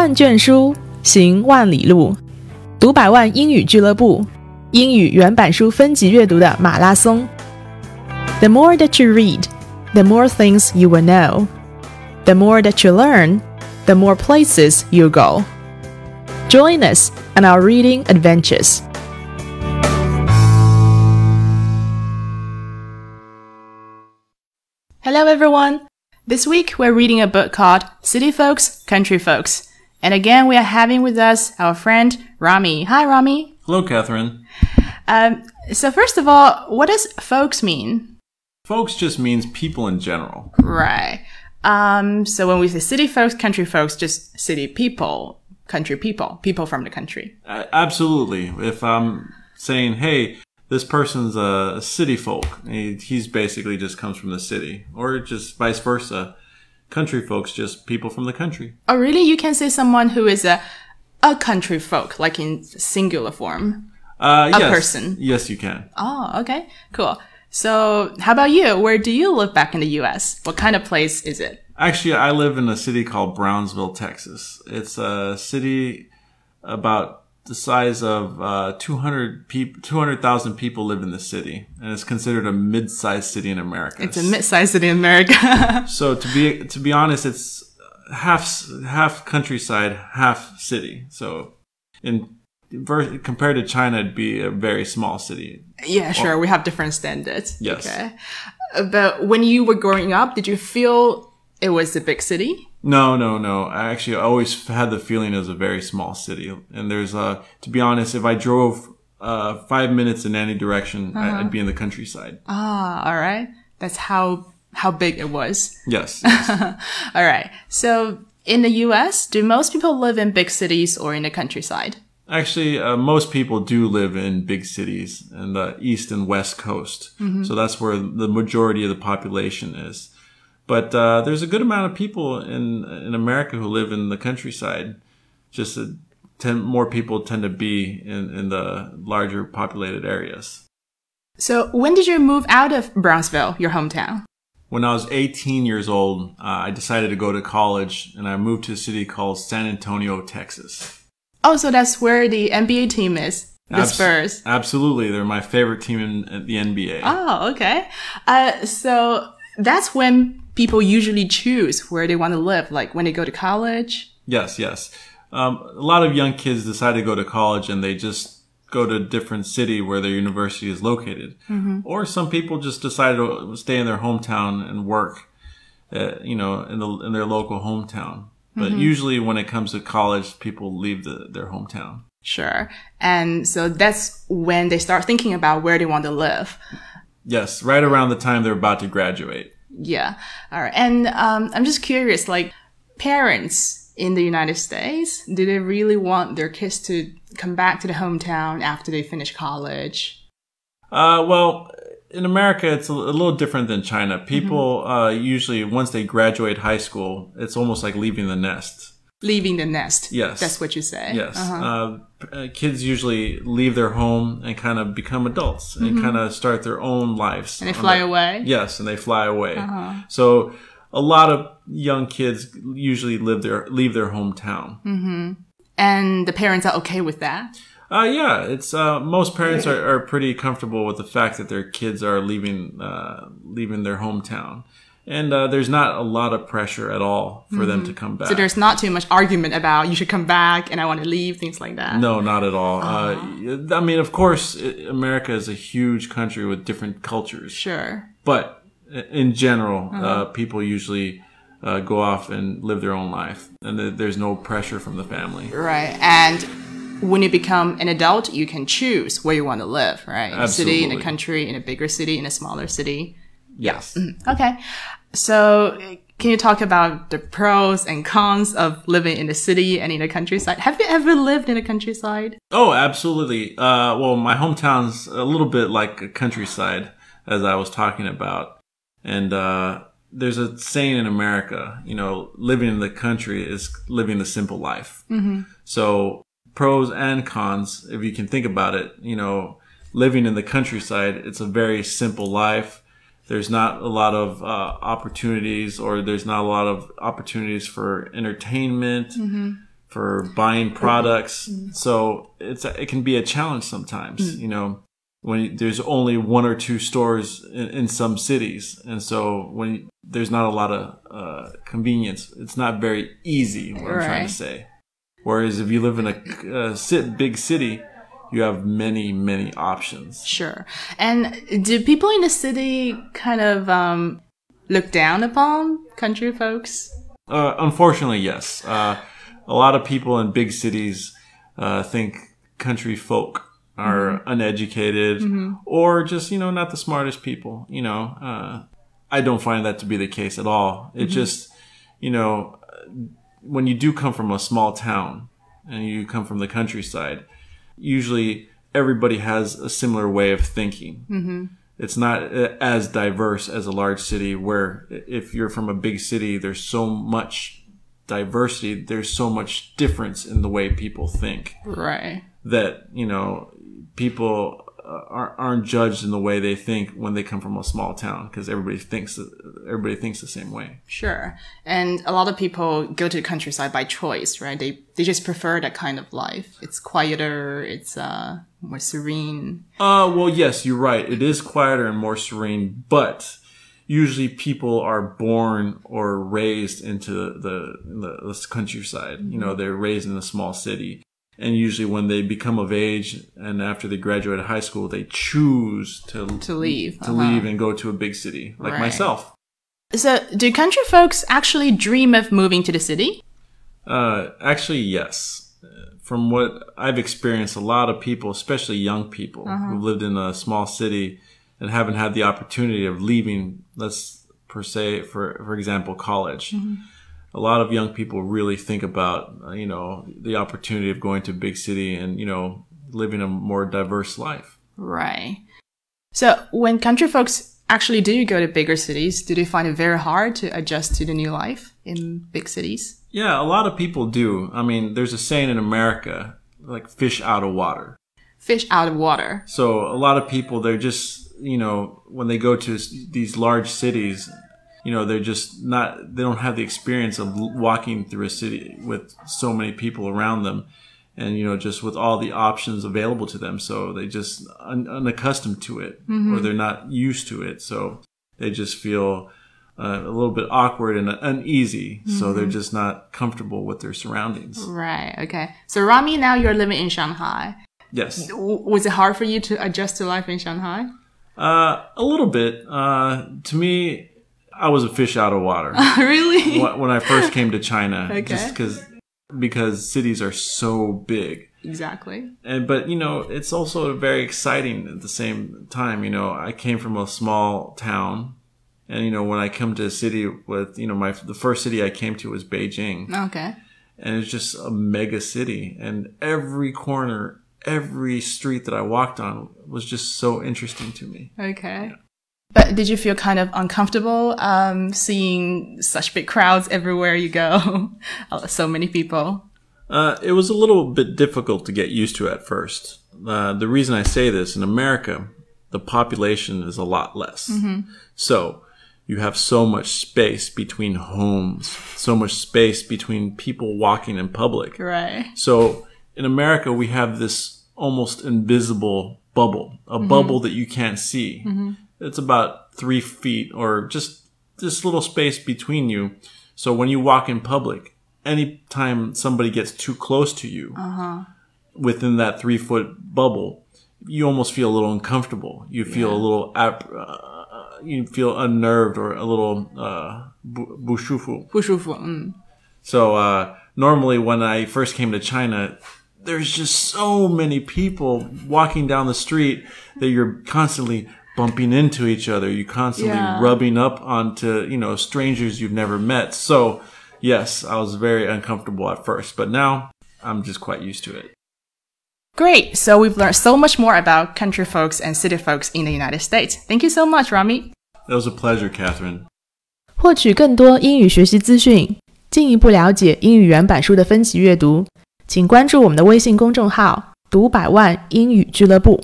万卷书，行万里路。读百万英语俱乐部，英语原版书分级阅读的马拉松。The more that you read, the more things you will know. The more that you learn, the more places you go. Join us on our reading adventures. Hello, everyone. This week we're reading a book called City Folks, Country Folks. and again, we are having with us our friend Rami. Hi, Rami. Hello, Catherine. Um, so first of all, what does folks mean? Folks just means people in general. Right. Um, so when we say city folks, country folks, just city people, country people, people from the country. Uh, absolutely. If I'm saying, hey, this person's a city folk, he, he's basically just comes from the city, or just vice versa. Country folks, just people from the country. Oh, really? You can say someone who is a a country folk, like in singular form. Uh, A yes. person. Yes, you can. Oh, okay, cool. So, how about you? Where do you live back in the U.S.? What kind of place is it? Actually, I live in a city called Brownsville, Texas. It's a city about the size of uh, 200 people, 200,000 people live in the city, and it's considered a mid-sized city in America. It's a mid-sized city in America. So to be to be honest, it's half half countryside, half city. So in ver- compared to China, it'd be a very small city. yeah, sure. We have different standards. Yes. Okay. But when you were growing up, did you feel it was a big city? No, no, no. I actually always had the feeling it was a very small city. And there's uh to be honest, if I drove uh five minutes in any direction, I- I'd be in the countryside. Ah, all right. That's how how big it was. Yes. All right. So in the U.S., do most people live in big cities or in the countryside? Actually, uh, most people do live in big cities in the east and west coast. So that's where the majority of the population is. But uh, there's a good amount of people in in America who live in the countryside. Just that tend, more people tend to be in, in the larger populated areas. So when did you move out of Brownsville, your hometown? When I was 18 years old, uh, I decided to go to college, and I moved to a city called San Antonio, Texas. Oh, so that's where the NBA team is, the Abs- Spurs. Absolutely, they're my favorite team in, in the NBA. Oh, okay. Uh, so that's when people usually choose where they want to live, like when they go to college. Yes, yes. Um, a lot of young kids decide to go to college and they just go to a different city where their university is located. Or some people just decide to stay in their hometown and work, uh, you know, in the in their local hometown. But usually, when it comes to college, people leave the, their hometown. Sure. And so that's when they start thinking about where they want to live. Yes, right around the time they're about to graduate. Yeah. All right. And um, I'm just curious, like parents in the United States, do they really want their kids to come back to the hometown after they finish college? Uh, well, in America, it's a, a little different than China. People uh, usually, once they graduate high school, it's almost like leaving the nest. Leaving the nest. Yes. That's what you say. Yes. Uh-huh. uh uh, kids usually leave their home and kind of become adults and kind of start their own lives. Mm-hmm. And they fly their- away. Uh-huh. Yes, and they fly away. So a lot of young kids usually live their leave their hometown. Mm. And the parents are okay with that. Uh, yeah, it's uh, most parents are, are pretty comfortable with the fact that their kids are leaving uh, leaving their hometown, and uh, there's not a lot of pressure at all for them to come back. Mm-hmm. So there's not too much argument about you should come back and I want to leave, things like that. No, not at all. Uh, I mean, of course, America is a huge country with different cultures, Sure. but in general, uh, people usually uh, go off and live their own life, and th- there's no pressure from the family. Right. And when you become an adult, you can choose where you want to live, right? In a city, in a country, in a bigger city, in a smaller city. Yes. Okay. So can you talk about the pros and cons of living in the city and in the countryside? Have you ever lived in the countryside? Oh, absolutely. Uh, well, my hometown's a little bit like a countryside, as I was talking about. And uh, there's a saying in America, you know, living in the country is living the simple life. Mm-hmm. So, pros and cons, if you can think about it, you know, living in the countryside, it's a very simple life. There's not a lot of uh, opportunities, or there's not a lot of opportunities for entertainment for buying products. So it's it can be a challenge sometimes. You know, when there's only one or two stores in, in some cities, and so when there's not a lot of uh, convenience, it's not very easy. What I'm trying to say. Whereas if you live in a uh, sit, big city, you have many many options. Sure. And do people in the city kind of um, look down upon country folks? Uh, unfortunately, yes. Uh, a lot of people in big cities uh, think country folk are uneducated or just, you know, not the smartest people. You know, uh, I don't find that to be the case at all. It just, you know, when you do come from a small town and you come from the countryside, usually everybody has a similar way of thinking. It's not uh, as diverse as a large city where if you're from a big city, there's so much diversity, there's so much difference in the way people think Right. that, you know, people uh, aren't, judged in the way they think when they come from a small town because everybody thinks that everybody thinks the same way. Sure. And a lot of people go to the countryside by choice, right? They they just prefer that kind of life. It's quieter, it's uh more serene. Uh, well, yes, you're right. It is quieter and more serene, but usually people are born or raised into the, the, the countryside. You know, they're raised in a small city. And usually when they become of age and after they graduate high school, they choose to, To leave, to uh-huh. leave and go to a big city like Right. myself. So, do country folks actually dream of moving to the city? Uh, actually, yes. From what I've experienced, a lot of people, especially young people who've lived in a small city and haven't had the opportunity of leaving, let's per se, for, for example, college. A lot of young people really think about, uh, you know, the opportunity of going to a big city and, you know, living a more diverse life. Right. So, when country folks actually do you go to bigger cities, do they find it very hard to adjust to the new life in big cities? Yeah, a lot of people do. I mean, there's a saying in America, like fish out of water. Fish out of water. So a lot of people, they're just, you know, when they go to these large cities, you know, they're just not, they don't have the experience of walking through a city with so many people around them and, you know, just with all the options available to them. So they just un- unaccustomed to it or they're not used to it. So they just feel uh, a little bit awkward and uneasy. So they're just not comfortable with their surroundings. Right. Okay. So, Rami, now you're living in Shanghai. Yes. W- was it hard for you to adjust to life in Shanghai? Uh, a little bit. Uh, to me, I was a fish out of water really? When I first came to China, Okay. just because because cities are so big. Exactly. And but you know, it's also very exciting at the same time. You know, I came from a small town, and you know, when I come to a city with you know my the first city I came to was Beijing, Okay. and it's just a mega city, and every corner. Every street that I walked on was just so interesting to me. Okay. But did you feel kind of uncomfortable um, seeing such big crowds everywhere you go? so many people. Uh, it was a little bit difficult to get used to at first. Uh, the reason I say this in America, the population is a lot less. So you have so much space between homes, so much space between people walking in public. Right. So in America, we have this almost invisible bubble, a bubble that you can't see it's about three feet or just this little space between you. So when you walk in public, anytime somebody gets too close to you uh-huh. within that three foot bubble, you almost feel a little uncomfortable. You feel yeah. a little, ap- uh, you feel unnerved or a little uh, bu- bushufu. Bushufu. Mm. So uh, normally when I first came to China, there's just so many people walking down the street that you're constantly bumping into each other. You're constantly Yeah. rubbing up onto you know strangers you've never met. So yes, I was very uncomfortable at first, but now I'm just quite used to it. Great. So we've learned so much more about country folks and city folks in the United States. Thank you so much, Rami. It was a pleasure, Catherine. 获取更多英语学习资讯，进一步了解英语原版书的分级阅读，请关注我们的微信公众号“读百万英语俱乐部”。